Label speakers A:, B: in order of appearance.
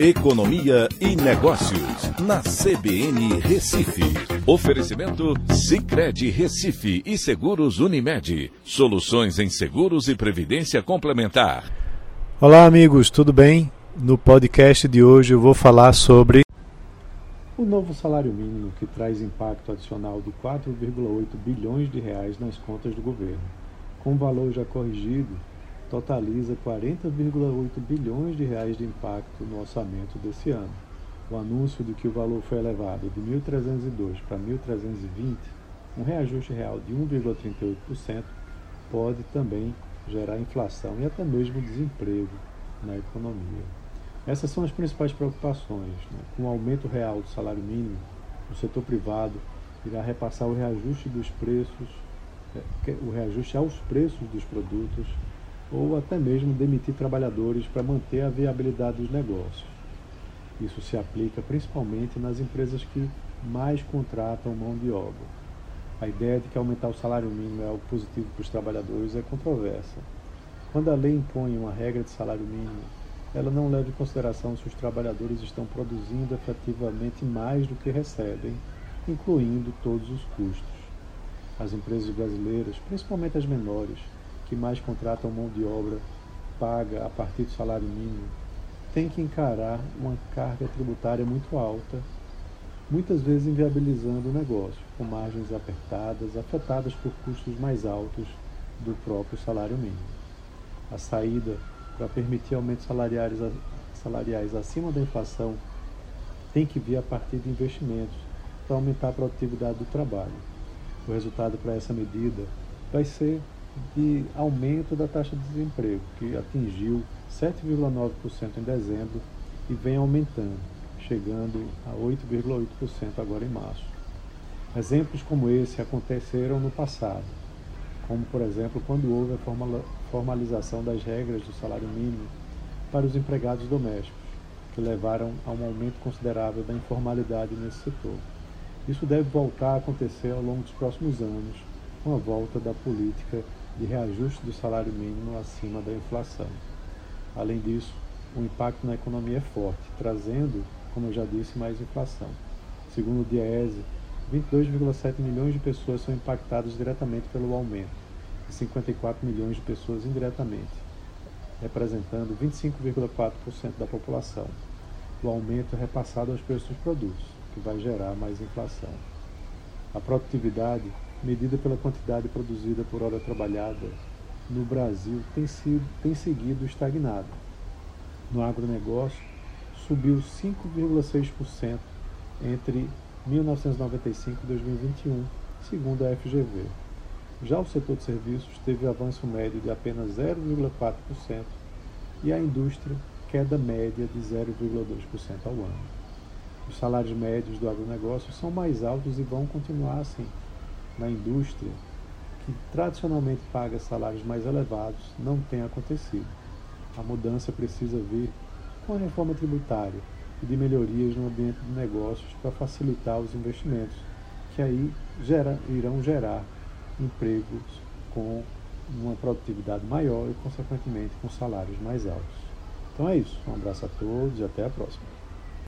A: Economia e Negócios, na CBN Recife. Oferecimento Cicred Recife e Seguros Unimed. Soluções em seguros e previdência complementar.
B: Olá, amigos, tudo bem? No podcast de hoje eu vou falar sobre
C: o novo salário mínimo que traz impacto adicional de 4,8 bilhões de reais nas contas do governo. Com o valor já corrigido, totaliza 40,8 bilhões de reais de impacto no orçamento desse ano. O anúncio de que o valor foi elevado de 1.302 para 1.320, um reajuste real de 1,38%, pode também gerar inflação e até mesmo desemprego na economia. Essas são as principais preocupações. Né? Com o aumento real do salário mínimo, o setor privado irá repassar o reajuste dos preços, é, o reajuste aos preços dos produtos ou até mesmo demitir trabalhadores para manter a viabilidade dos negócios. Isso se aplica principalmente nas empresas que mais contratam mão de obra. A ideia de que aumentar o salário mínimo é algo positivo para os trabalhadores é controversa. Quando a lei impõe uma regra de salário mínimo, ela não leva em consideração se os trabalhadores estão produzindo efetivamente mais do que recebem, incluindo todos os custos. As empresas brasileiras, principalmente as menores, que mais contratam mão de obra paga a partir do salário mínimo, tem que encarar uma carga tributária muito alta, muitas vezes inviabilizando o negócio, com margens apertadas, afetadas por custos mais altos do próprio salário mínimo. A saída para permitir aumentos salariais, salariais acima da inflação tem que vir a partir de investimentos para aumentar a produtividade do trabalho. O resultado para essa medida vai ser de aumento da taxa de desemprego, que atingiu 7,9% em dezembro e vem aumentando, chegando a 8,8% agora em março. Exemplos como esse aconteceram no passado, como por exemplo quando houve a formalização das regras do salário mínimo para os empregados domésticos, que levaram a um aumento considerável da informalidade nesse setor. Isso deve voltar a acontecer ao longo dos próximos anos, com a volta da política de reajuste do salário mínimo acima da inflação. Além disso, o impacto na economia é forte, trazendo, como eu já disse, mais inflação. Segundo o DIEESE, 22,7 milhões de pessoas são impactadas diretamente pelo aumento e 54 milhões de pessoas indiretamente, representando 25,4% da população. O aumento é repassado aos preços dos produtos, que vai gerar mais inflação. A produtividade medida pela quantidade produzida por hora trabalhada no Brasil, tem, sido, tem seguido estagnada. No agronegócio, subiu 5,6% entre 1995 e 2021, segundo a FGV. Já o setor de serviços teve avanço médio de apenas 0,4% e a indústria queda média de 0,2% ao ano. Os salários médios do agronegócio são mais altos e vão continuar assim na indústria, que tradicionalmente paga salários mais elevados, não tem acontecido. A mudança precisa vir com a reforma tributária e de melhorias no ambiente de negócios para facilitar os investimentos, que aí gera, irão gerar empregos com uma produtividade maior e, consequentemente, com salários mais altos. Então é isso. Um abraço a todos e até a próxima.